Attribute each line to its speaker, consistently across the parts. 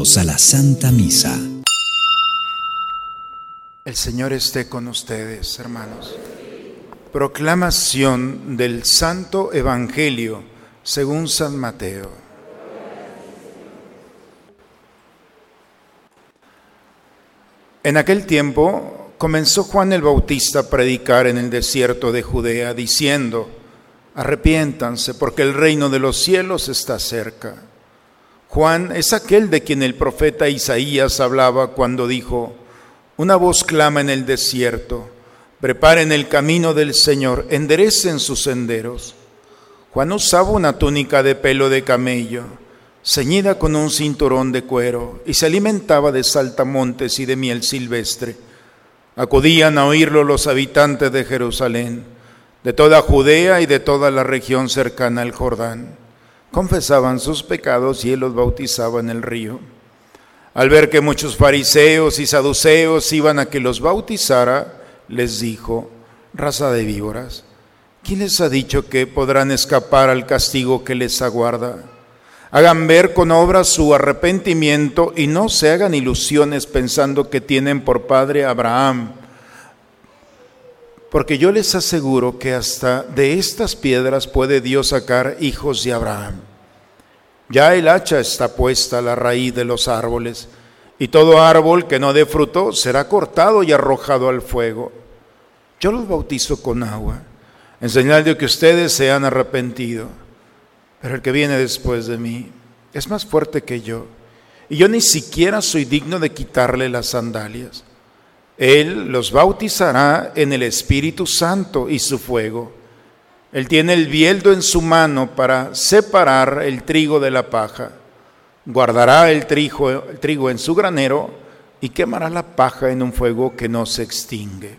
Speaker 1: A la Santa Misa.
Speaker 2: El Señor esté con ustedes, hermanos. Proclamación del Santo Evangelio según San Mateo. En aquel tiempo comenzó Juan el Bautista a predicar en el desierto de Judea, diciendo, arrepiéntanse porque el reino de los cielos está cerca. Juan es aquel de quien el profeta Isaías hablaba cuando dijo, una voz clama en el desierto, preparen el camino del Señor, enderecen sus senderos. Juan usaba una túnica de pelo de camello, ceñida con un cinturón de cuero, y se alimentaba de saltamontes y de miel silvestre. Acudían a oírlo los habitantes de Jerusalén de toda Judea y de toda la región cercana al Jordán. Confesaban sus pecados y él los bautizaba en el río. Al ver que muchos fariseos y saduceos iban a que los bautizara, les dijo, raza de víboras, ¿quién les ha dicho que podrán escapar al castigo que les aguarda? Hagan ver con obras su arrepentimiento y no se hagan ilusiones pensando que tienen por padre a Abraham porque yo les aseguro que hasta de estas piedras puede Dios sacar hijos de Abraham. Ya el hacha está puesta a la raíz de los árboles, y todo árbol que no dé fruto será cortado y arrojado al fuego. Yo los bautizo con agua, en señal de que ustedes se han arrepentido. Pero el que viene después de mí es más fuerte que yo, y yo ni siquiera soy digno de quitarle las sandalias. Él los bautizará en el Espíritu Santo y su fuego. Él tiene el bieldo en su mano para separar el trigo de la paja. Guardará el trigo, el trigo en su granero y quemará la paja en un fuego que no se extingue.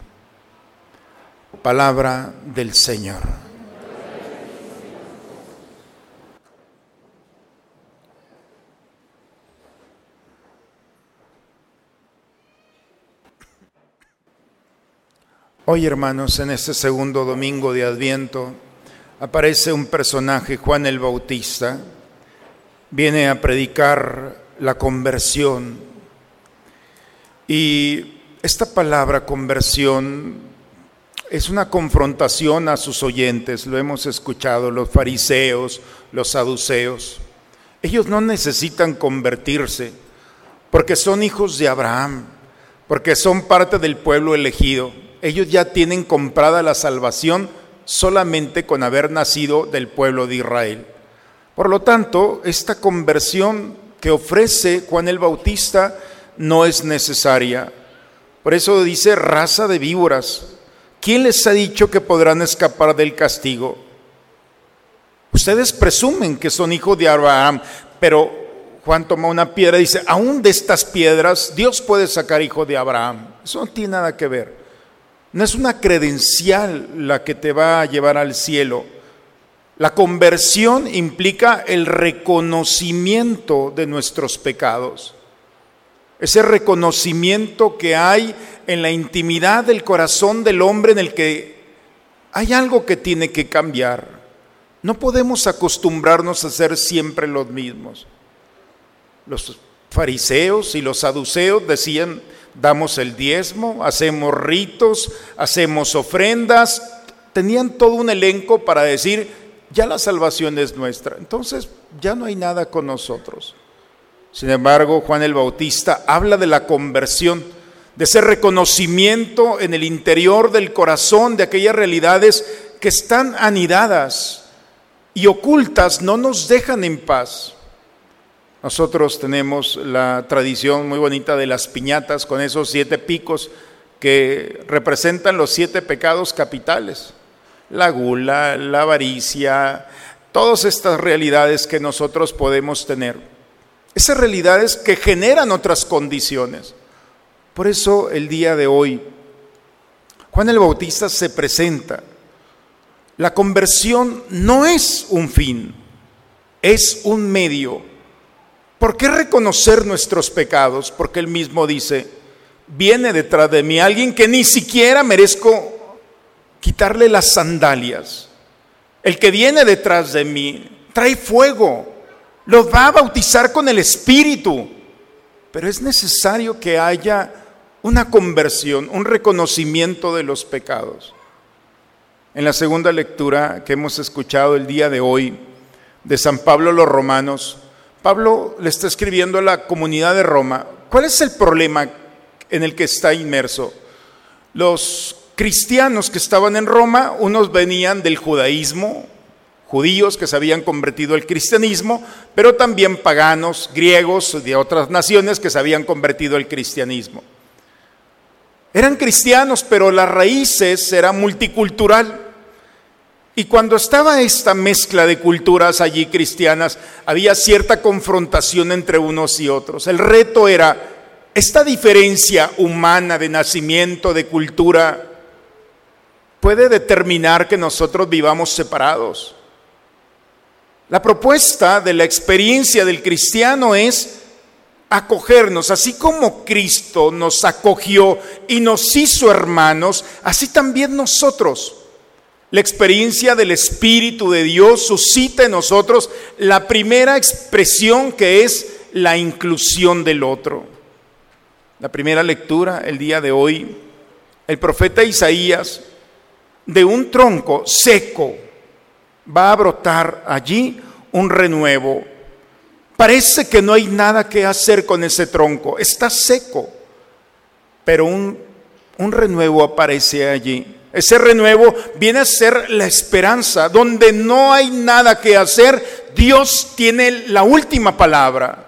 Speaker 2: Palabra del Señor. Hoy, hermanos, en este segundo domingo de Adviento, aparece un personaje, Juan el Bautista, viene a predicar la conversión. Y esta palabra conversión es una confrontación a sus oyentes, lo hemos escuchado, los fariseos, los saduceos. Ellos no necesitan convertirse porque son hijos de Abraham, porque son parte del pueblo elegido ellos ya tienen comprada la salvación solamente con haber nacido del pueblo de Israel. Por lo tanto, esta conversión que ofrece Juan el Bautista no es necesaria. Por eso dice raza de víboras. ¿Quién les ha dicho que podrán escapar del castigo? Ustedes presumen que son hijos de Abraham, pero Juan toma una piedra y dice, aún de estas piedras Dios puede sacar hijo de Abraham. Eso no tiene nada que ver. No es una credencial la que te va a llevar al cielo. La conversión implica el reconocimiento de nuestros pecados. Ese reconocimiento que hay en la intimidad del corazón del hombre en el que hay algo que tiene que cambiar. No podemos acostumbrarnos a ser siempre los mismos. Los fariseos y los saduceos decían, damos el diezmo, hacemos ritos, hacemos ofrendas, tenían todo un elenco para decir, ya la salvación es nuestra, entonces ya no hay nada con nosotros. Sin embargo, Juan el Bautista habla de la conversión, de ese reconocimiento en el interior del corazón de aquellas realidades que están anidadas y ocultas, no nos dejan en paz. Nosotros tenemos la tradición muy bonita de las piñatas con esos siete picos que representan los siete pecados capitales. La gula, la avaricia, todas estas realidades que nosotros podemos tener. Esas realidades que generan otras condiciones. Por eso el día de hoy, Juan el Bautista se presenta. La conversión no es un fin, es un medio ¿Por qué reconocer nuestros pecados? Porque él mismo dice, viene detrás de mí alguien que ni siquiera merezco quitarle las sandalias. El que viene detrás de mí trae fuego, lo va a bautizar con el Espíritu. pero es necesario que haya una conversión, un reconocimiento de los pecados. En la segunda lectura que hemos escuchado el día de hoy de San Pablo los Romanos, Pablo le está escribiendo a la comunidad de Roma, ¿cuál es el problema en el que está inmerso? Los cristianos que estaban en Roma, unos venían del judaísmo, judíos que se habían convertido al cristianismo, pero también paganos, griegos de otras naciones que se habían convertido al cristianismo. Eran cristianos, pero las raíces eran multicultural. Y cuando estaba esta mezcla de culturas allí cristianas, había cierta confrontación entre unos y otros. El reto era esta diferencia humana de nacimiento, de cultura, puede determinar que nosotros vivamos separados. La propuesta de la experiencia del cristiano es acogernos, así como Cristo nos acogió y nos hizo hermanos, así también nosotros. La experiencia del Espíritu de Dios suscita en nosotros la primera expresión que es la inclusión del otro. La primera lectura el día de hoy, el profeta Isaías, de un tronco seco, va a brotar allí un renuevo. Parece que no hay nada que hacer con ese tronco, está seco, pero un, un renuevo aparece allí. Ese renuevo viene a ser la esperanza. Donde no hay nada que hacer, Dios tiene la última palabra.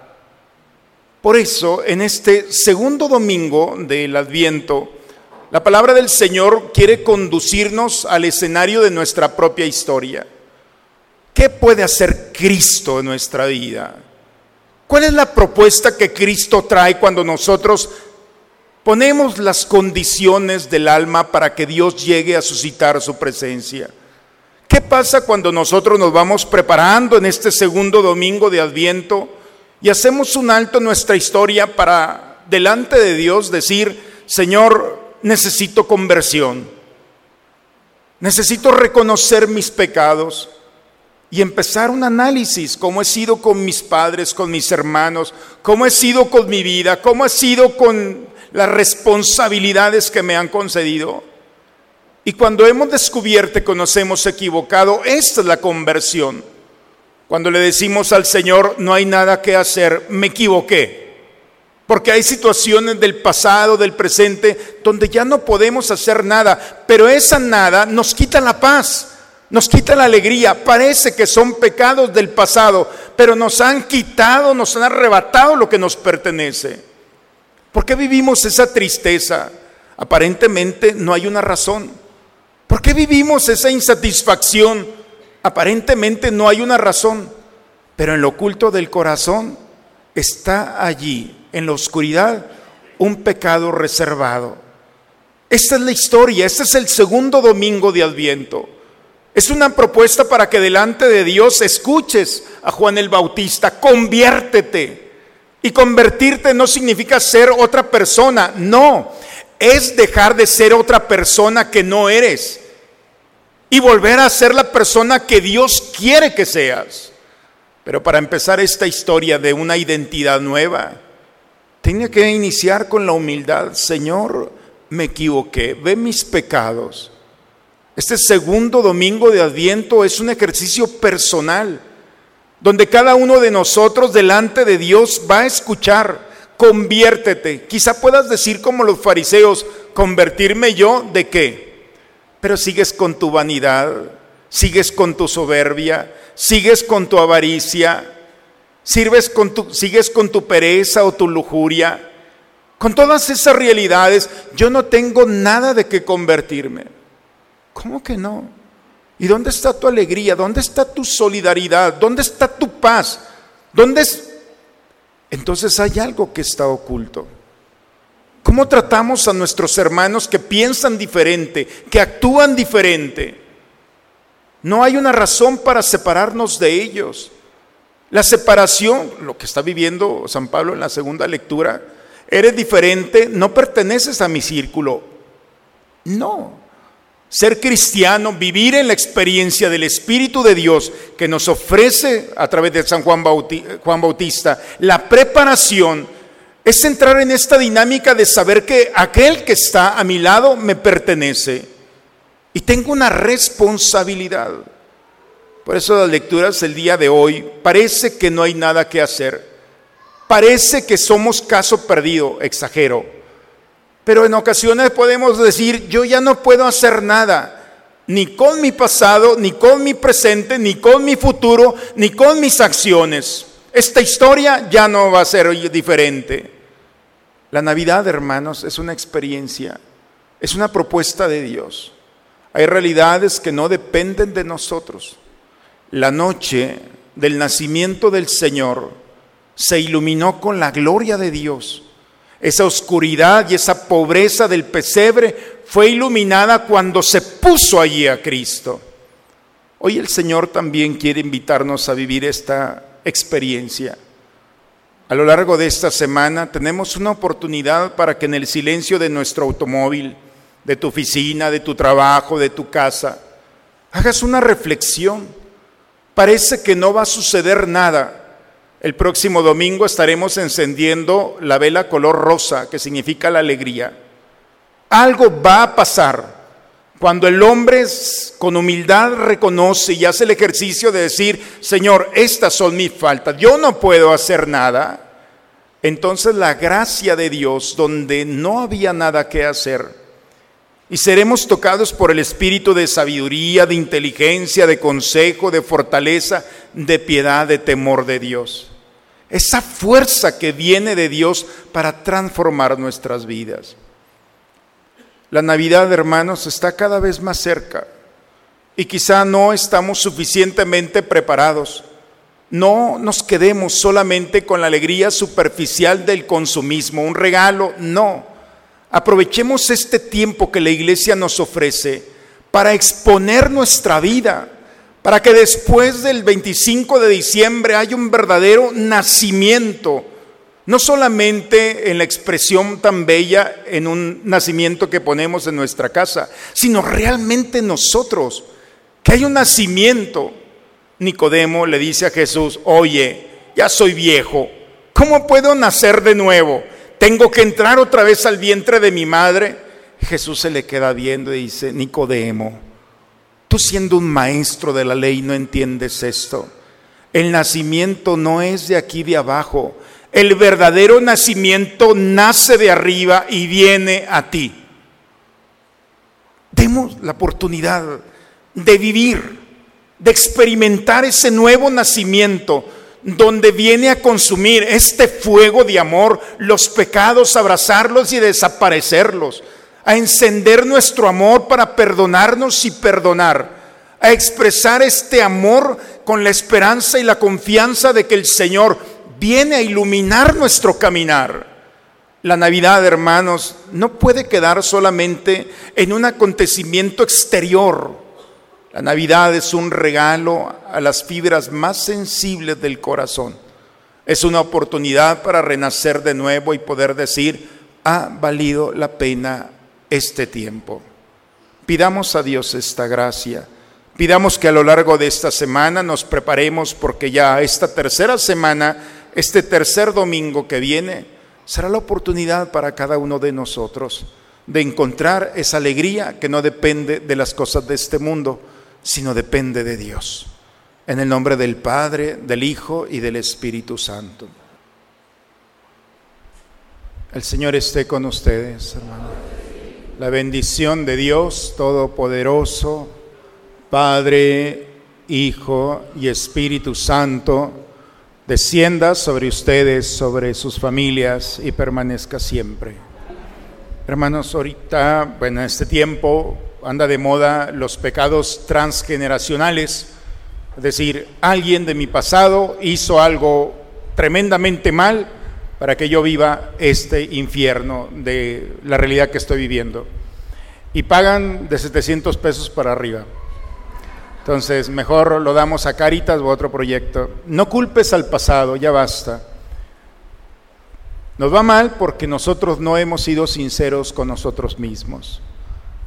Speaker 2: Por eso, en este segundo domingo del Adviento, la palabra del Señor quiere conducirnos al escenario de nuestra propia historia. ¿Qué puede hacer Cristo en nuestra vida? ¿Cuál es la propuesta que Cristo trae cuando nosotros ponemos las condiciones del alma para que Dios llegue a suscitar su presencia? ¿Qué pasa cuando nosotros nos vamos preparando en este segundo domingo de Adviento y hacemos un alto en nuestra historia para delante de Dios decir, Señor, necesito conversión, necesito reconocer mis pecados? y empezar un análisis, cómo he sido con mis padres, con mis hermanos, cómo he sido con mi vida, cómo he sido con las responsabilidades que me han concedido. Y cuando hemos descubierto que nos hemos equivocado, esta es la conversión. Cuando le decimos al Señor, no hay nada que hacer, me equivoqué. Porque hay situaciones del pasado, del presente, donde ya no podemos hacer nada, pero esa nada nos quita la paz nos quita la alegría. Parece que son pecados del pasado, pero nos han quitado, nos han arrebatado lo que nos pertenece. ¿Por qué vivimos esa tristeza? Aparentemente no hay una razón. ¿Por qué vivimos esa insatisfacción? Aparentemente no hay una razón. Pero en lo oculto del corazón está allí, en la oscuridad, un pecado reservado. Esta es la historia, este es el segundo domingo de Adviento. Es una propuesta para que delante de Dios escuches a Juan el Bautista, conviértete. Y convertirte no significa ser otra persona, no, es dejar de ser otra persona que no eres y volver a ser la persona que Dios quiere que seas. Pero para empezar esta historia de una identidad nueva, tenía que iniciar con la humildad. Señor, me equivoqué, ve mis pecados este segundo domingo de Adviento es un ejercicio personal, donde cada uno de nosotros delante de Dios va a escuchar, conviértete. Quizá puedas decir como los fariseos, convertirme yo de qué? Pero sigues con tu vanidad, sigues con tu soberbia, sigues con tu avaricia, sirves con tu, sigues con tu pereza o tu lujuria. Con todas esas realidades, yo no tengo nada de qué convertirme. ¿Cómo que no? ¿Y dónde está tu alegría? ¿Dónde está tu solidaridad? ¿Dónde está tu paz? ¿Dónde es? Entonces hay algo que está oculto. ¿Cómo tratamos a nuestros hermanos que piensan diferente, que actúan diferente? No hay una razón para separarnos de ellos. La separación, lo que está viviendo San Pablo en la segunda lectura, eres diferente, no perteneces a mi círculo. No, ser cristiano, vivir en la experiencia del Espíritu de Dios que nos ofrece a través de San Juan Bautista, la preparación Es entrar en esta dinámica de saber que aquel que está a mi lado me pertenece y tengo una responsabilidad. Por eso las lecturas del día de hoy parece que no hay nada que hacer. Parece que somos caso perdido, exagero. Pero en ocasiones podemos decir, yo ya no puedo hacer nada ni con mi pasado, ni con mi presente, ni con mi futuro, ni con mis acciones. Esta historia ya no va a ser diferente. La Navidad, hermanos, es una experiencia, es una propuesta de Dios. Hay realidades que no dependen de nosotros. La noche del nacimiento del Señor se iluminó con la gloria de Dios. Esa oscuridad y esa pobreza del pesebre fue iluminada cuando se puso allí a Cristo. Hoy el Señor también quiere invitarnos a vivir esta experiencia. A lo largo de esta semana tenemos una oportunidad para que en el silencio de nuestro automóvil, de tu oficina, de tu trabajo, de tu casa, hagas una reflexión. Parece que no va a suceder nada. El próximo domingo estaremos encendiendo la vela color rosa, que significa la alegría. Algo va a pasar cuando el hombre con humildad reconoce y hace el ejercicio de decir, Señor, estas son mis faltas, yo no puedo hacer nada. Entonces la gracia de Dios, donde no había nada que hacer, y seremos tocados por el espíritu de sabiduría, de inteligencia, de consejo, de fortaleza, de piedad, de temor de Dios. Esa fuerza que viene de Dios para transformar nuestras vidas. La Navidad, hermanos, está cada vez más cerca y quizá no estamos suficientemente preparados. No nos quedemos solamente con la alegría superficial del consumismo, un regalo, no. Aprovechemos este tiempo que la iglesia nos ofrece para exponer nuestra vida, para que después del 25 de diciembre haya un verdadero nacimiento no solamente en la expresión tan bella en un nacimiento que ponemos en nuestra casa, sino realmente nosotros, que hay un nacimiento. Nicodemo le dice a Jesús, oye, ya soy viejo, ¿cómo puedo nacer de nuevo? ¿Tengo que entrar otra vez al vientre de mi madre? Jesús se le queda viendo y dice, Nicodemo, siendo un maestro de la ley no entiendes esto. El nacimiento no es de aquí de abajo, el verdadero nacimiento nace de arriba y viene a ti. Demos la oportunidad de vivir, de experimentar ese nuevo nacimiento donde viene a consumir este fuego de amor, los pecados, abrazarlos y desaparecerlos, a encender nuestro amor para perdonarnos y perdonar, a expresar este amor con la esperanza y la confianza de que el Señor viene a iluminar nuestro caminar. La Navidad, hermanos, no puede quedar solamente en un acontecimiento exterior. La Navidad es un regalo a las fibras más sensibles del corazón. Es una oportunidad para renacer de nuevo y poder decir, ha valido la pena este tiempo. Pidamos a Dios esta gracia. Pidamos que a lo largo de esta semana nos preparemos porque ya esta tercera semana este tercer domingo que viene será la oportunidad para cada uno de nosotros de encontrar esa alegría que no depende de las cosas de este mundo, sino depende de Dios. En el nombre del Padre, del Hijo y del Espíritu Santo. El Señor esté con ustedes, hermano. La bendición de Dios Todopoderoso, Padre, Hijo y Espíritu Santo, descienda sobre ustedes, sobre sus familias y permanezca siempre. Hermanos, ahorita, bueno, en este tiempo anda de moda los pecados transgeneracionales, es decir, alguien de mi pasado hizo algo tremendamente mal para que yo viva este infierno de la realidad que estoy viviendo. Y pagan de 700 pesos para arriba. Entonces, mejor lo damos a Caritas o a otro proyecto. No culpes al pasado, ya basta. Nos va mal porque nosotros no hemos sido sinceros con nosotros mismos.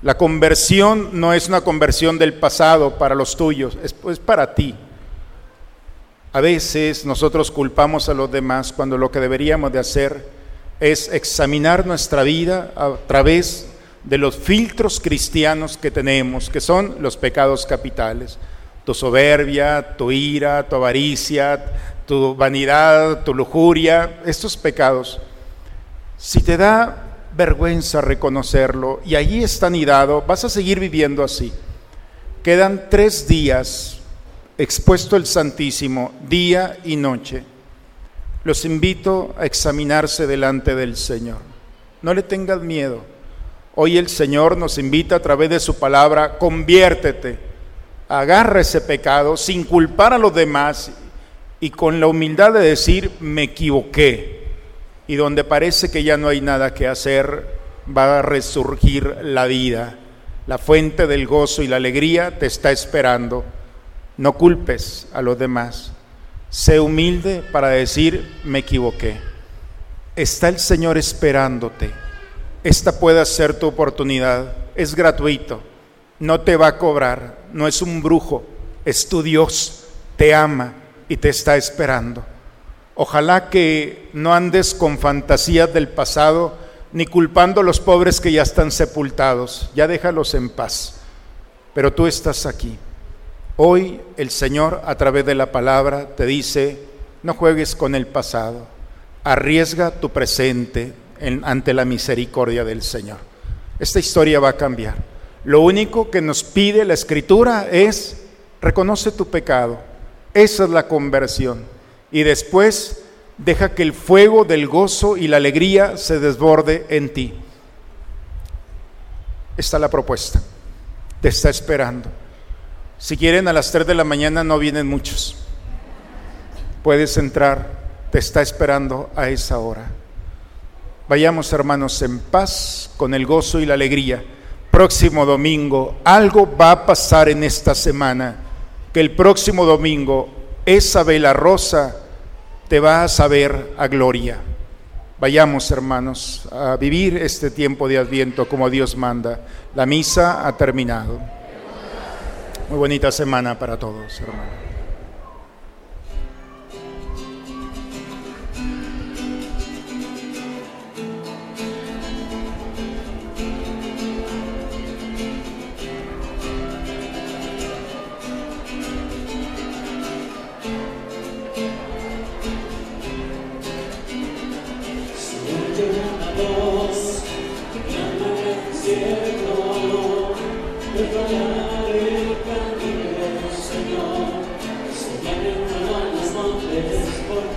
Speaker 2: La conversión no es una conversión del pasado para los tuyos, es, es para ti. A veces nosotros culpamos a los demás cuando lo que deberíamos de hacer es examinar nuestra vida a través de los filtros cristianos que tenemos, que son los pecados capitales. Tu soberbia, tu ira, tu avaricia, tu vanidad, tu lujuria, estos pecados. Si te da vergüenza reconocerlo y allí está anidado, vas a seguir viviendo así. Quedan tres días expuesto el Santísimo, día y noche. Los invito a examinarse delante del Señor. No le tengas miedo. Hoy el Señor nos invita a través de su palabra, conviértete, agarra ese pecado sin culpar a los demás y con la humildad de decir, me equivoqué. Y donde parece que ya no hay nada que hacer, va a resurgir la vida. La fuente del gozo y la alegría te está esperando. No culpes a los demás. Sé humilde para decir, me equivoqué. Está el Señor esperándote. Esta puede ser tu oportunidad. Es gratuito. No te va a cobrar. No es un brujo. Es tu Dios. Te ama y te está esperando. Ojalá que no andes con fantasías del pasado ni culpando a los pobres que ya están sepultados. Ya déjalos en paz. Pero tú estás aquí. Hoy el Señor a través de la palabra te dice, no juegues con el pasado, arriesga tu presente ante la misericordia del Señor. Esta historia va a cambiar. Lo único que nos pide la Escritura es, reconoce tu pecado, esa es la conversión. Y después deja que el fuego del gozo y la alegría se desborde en ti. Esta es la propuesta. Te está esperando. Si quieren, a las 3 de la mañana no vienen muchos. Puedes entrar. Te está esperando a esa hora. Vayamos, hermanos, en paz, con el gozo y la alegría. Próximo domingo, algo va a pasar en esta semana que el próximo domingo esa vela rosa te va a saber a gloria. Vayamos, hermanos, a vivir este tiempo de Adviento como Dios manda. La misa ha terminado. Muy bonita semana para todos, hermanos.